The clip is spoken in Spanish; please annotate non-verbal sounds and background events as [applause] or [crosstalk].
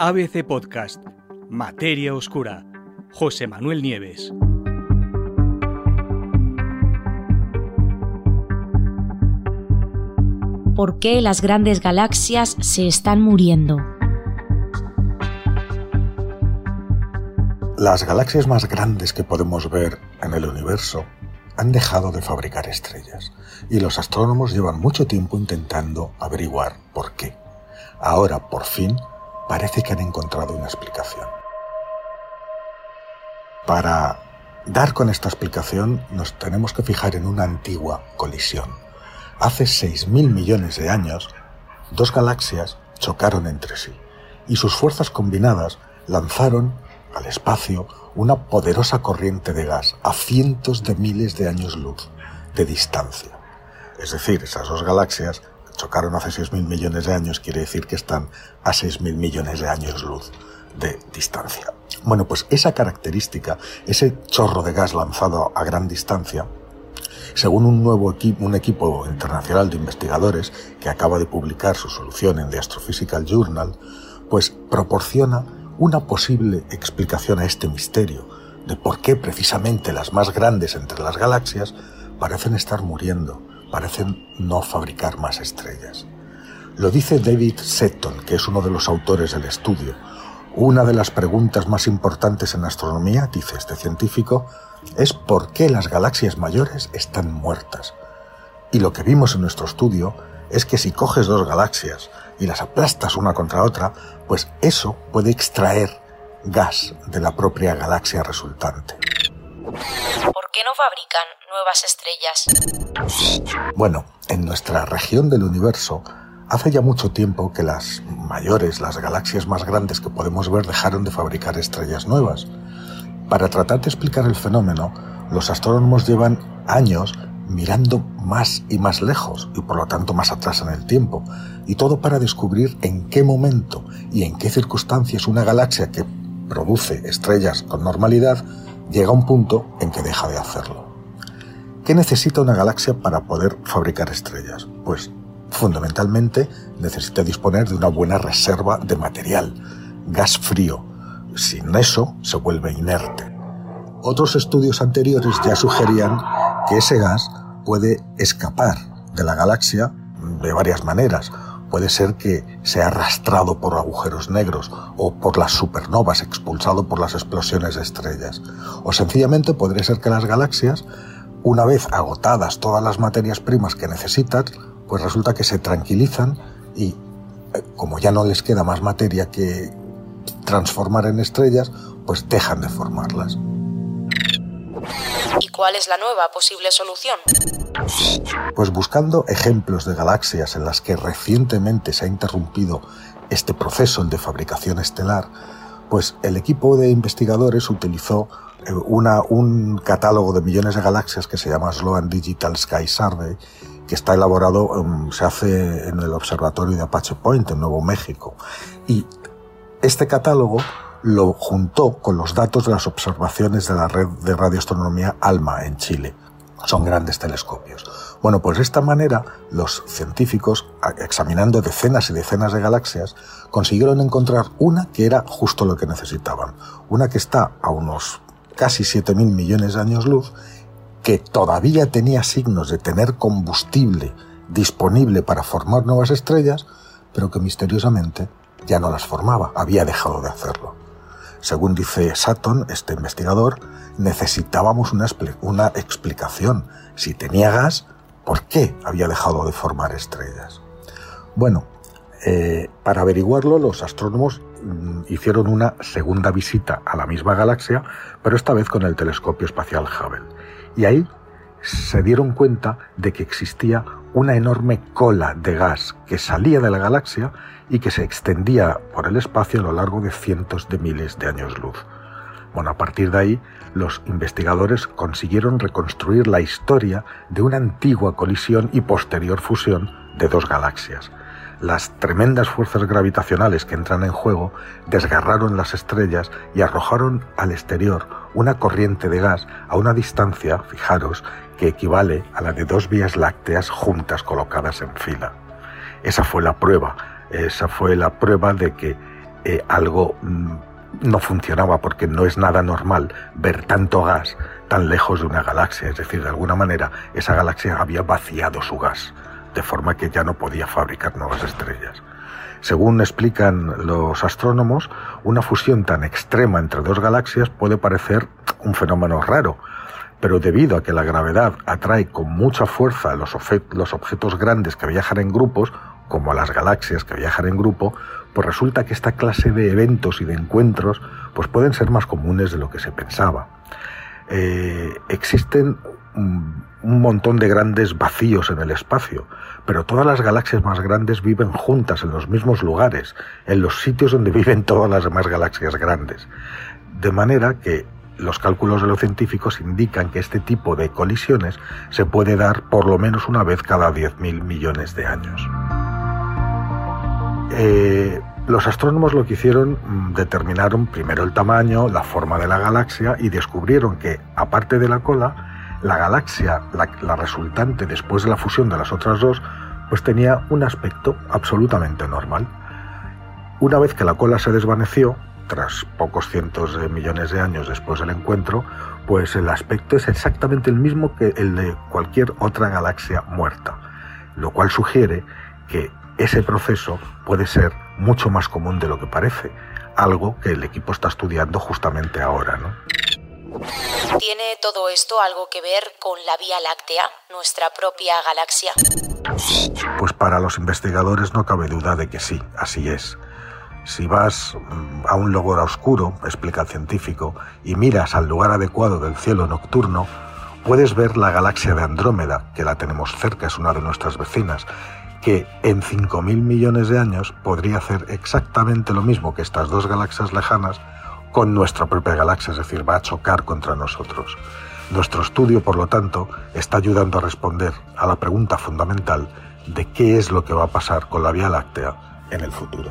ABC Podcast, Materia Oscura, José Manuel Nieves. ¿Por qué las grandes galaxias se están muriendo? Las galaxias más grandes que podemos ver en el universo han dejado de fabricar estrellas y los astrónomos llevan mucho tiempo intentando averiguar por qué. Ahora, por fin, parece que han encontrado una explicación. Para dar con esta explicación nos tenemos que fijar en una antigua colisión. Hace 6.000 millones de años, dos galaxias chocaron entre sí y sus fuerzas combinadas lanzaron al espacio una poderosa corriente de gas a cientos de miles de años luz de distancia. Es decir, esas dos galaxias chocaron hace 6.000 millones de años, quiere decir que están a 6.000 millones de años luz de distancia. Bueno, pues esa característica, ese chorro de gas lanzado a gran distancia, según un nuevo equipo, un equipo internacional de investigadores que acaba de publicar su solución en The Astrophysical Journal, pues proporciona una posible explicación a este misterio de por qué precisamente las más grandes entre las galaxias parecen estar muriendo, parecen no fabricar más estrellas. Lo dice David Seton, que es uno de los autores del estudio. Una de las preguntas más importantes en astronomía, dice este científico, es por qué las galaxias mayores están muertas. Y lo que vimos en nuestro estudio es que si coges dos galaxias y las aplastas una contra otra, pues eso puede extraer gas de la propia galaxia resultante. ¿Por qué no fabrican nuevas estrellas? Bueno, en nuestra región del universo hace ya mucho tiempo que las mayores, las galaxias más grandes que podemos ver dejaron de fabricar estrellas nuevas. Para tratar de explicar el fenómeno, los astrónomos llevan años mirando más y más lejos y por lo tanto más atrás en el tiempo, y todo para descubrir en qué momento y en qué circunstancias una galaxia que produce estrellas con normalidad llega un punto en que deja de hacerlo. ¿Qué necesita una galaxia para poder fabricar estrellas? Pues fundamentalmente necesita disponer de una buena reserva de material, gas frío. Sin eso se vuelve inerte. Otros estudios anteriores ya sugerían que ese gas puede escapar de la galaxia de varias maneras. Puede ser que sea arrastrado por agujeros negros o por las supernovas, expulsado por las explosiones de estrellas. O sencillamente podría ser que las galaxias, una vez agotadas todas las materias primas que necesitan, pues resulta que se tranquilizan y eh, como ya no les queda más materia que transformar en estrellas, pues dejan de formarlas. ¿Y cuál es la nueva posible solución? Pues buscando ejemplos de galaxias en las que recientemente se ha interrumpido este proceso de fabricación estelar, pues el equipo de investigadores utilizó eh, una, un catálogo de millones de galaxias que se llama Sloan Digital Sky Survey, que está elaborado, em, se hace en el observatorio de Apache Point, en Nuevo México. Y este catálogo lo juntó con los datos de las observaciones de la red de radioastronomía ALMA en Chile. Son grandes telescopios. Bueno, pues de esta manera los científicos, examinando decenas y decenas de galaxias, consiguieron encontrar una que era justo lo que necesitaban. Una que está a unos casi 7.000 millones de años luz, que todavía tenía signos de tener combustible disponible para formar nuevas estrellas, pero que misteriosamente ya no las formaba, había dejado de hacerlo. Según dice Sutton, este investigador, necesitábamos una, explicación. Si tenía gas, ¿por qué había dejado de formar estrellas? Bueno, eh, para averiguarlo, los astrónomos mm, hicieron una segunda visita a la misma galaxia, pero esta vez con el telescopio espacial Hubble. Y ahí se dieron cuenta de que existía una enorme cola de gas que salía de la galaxia y que se extendía por el espacio a lo largo de cientos de miles de años luz. Bueno, a partir de ahí, los investigadores consiguieron reconstruir la historia de una antigua colisión y posterior fusión de dos galaxias. Las tremendas fuerzas gravitacionales que entran en juego desgarraron las estrellas y arrojaron al exterior una corriente de gas a una distancia, fijaros, que equivale a la de dos vías lácteas juntas colocadas en fila. Esa fue la prueba, esa fue la prueba de que eh, algo mm, no funcionaba porque no es nada normal ver tanto gas tan lejos de una galaxia. Es decir, de alguna manera esa galaxia había vaciado su gas, de forma que ya no podía fabricar nuevas estrellas. Según explican los astrónomos, una fusión tan extrema entre dos galaxias puede parecer un fenómeno raro, pero debido a que la gravedad atrae con mucha fuerza los, los objetos grandes que viajan en grupos, como las galaxias que viajan en grupo, pues resulta que esta clase de eventos y de encuentros pues pueden ser más comunes de lo que se pensaba. Eh, existen un, montón de grandes vacíos en el espacio, pero todas las galaxias más grandes viven juntas en los mismos lugares, en los sitios donde [laughs] viven todas las demás galaxias grandes. De manera que los cálculos de los científicos indican que este tipo de colisiones se puede dar por lo menos una vez cada 10.000 millones de años. Eh, los astrónomos lo que hicieron, mm, determinaron primero el tamaño, la forma de la galaxia y descubrieron que, aparte de la cola, la galaxia, la, resultante después de la fusión de las otras dos, pues tenía un aspecto absolutamente normal. Una vez que la cola se desvaneció, tras pocos cientos de millones de años después del encuentro, pues el aspecto es exactamente el mismo que el de cualquier otra galaxia muerta, lo cual sugiere que ese proceso puede ser mucho más común de lo que parece, algo que el equipo está estudiando justamente ahora, ¿no? ¿Tiene todo esto algo que ver con la Vía Láctea, nuestra propia galaxia? Pues para los investigadores no cabe duda de que sí, así es. Si vas mm, a un lugar oscuro, explica el científico, y miras al lugar adecuado del cielo nocturno, puedes ver la galaxia de Andrómeda, que la tenemos cerca, es una de nuestras vecinas, que en 5.000 millones de años podría hacer exactamente lo mismo que estas dos galaxias lejanas con nuestra propia galaxia, es decir, va a chocar contra nosotros. Nuestro estudio, por lo tanto, está ayudando a responder a la pregunta fundamental de qué es lo que va a pasar con la Vía Láctea en el futuro.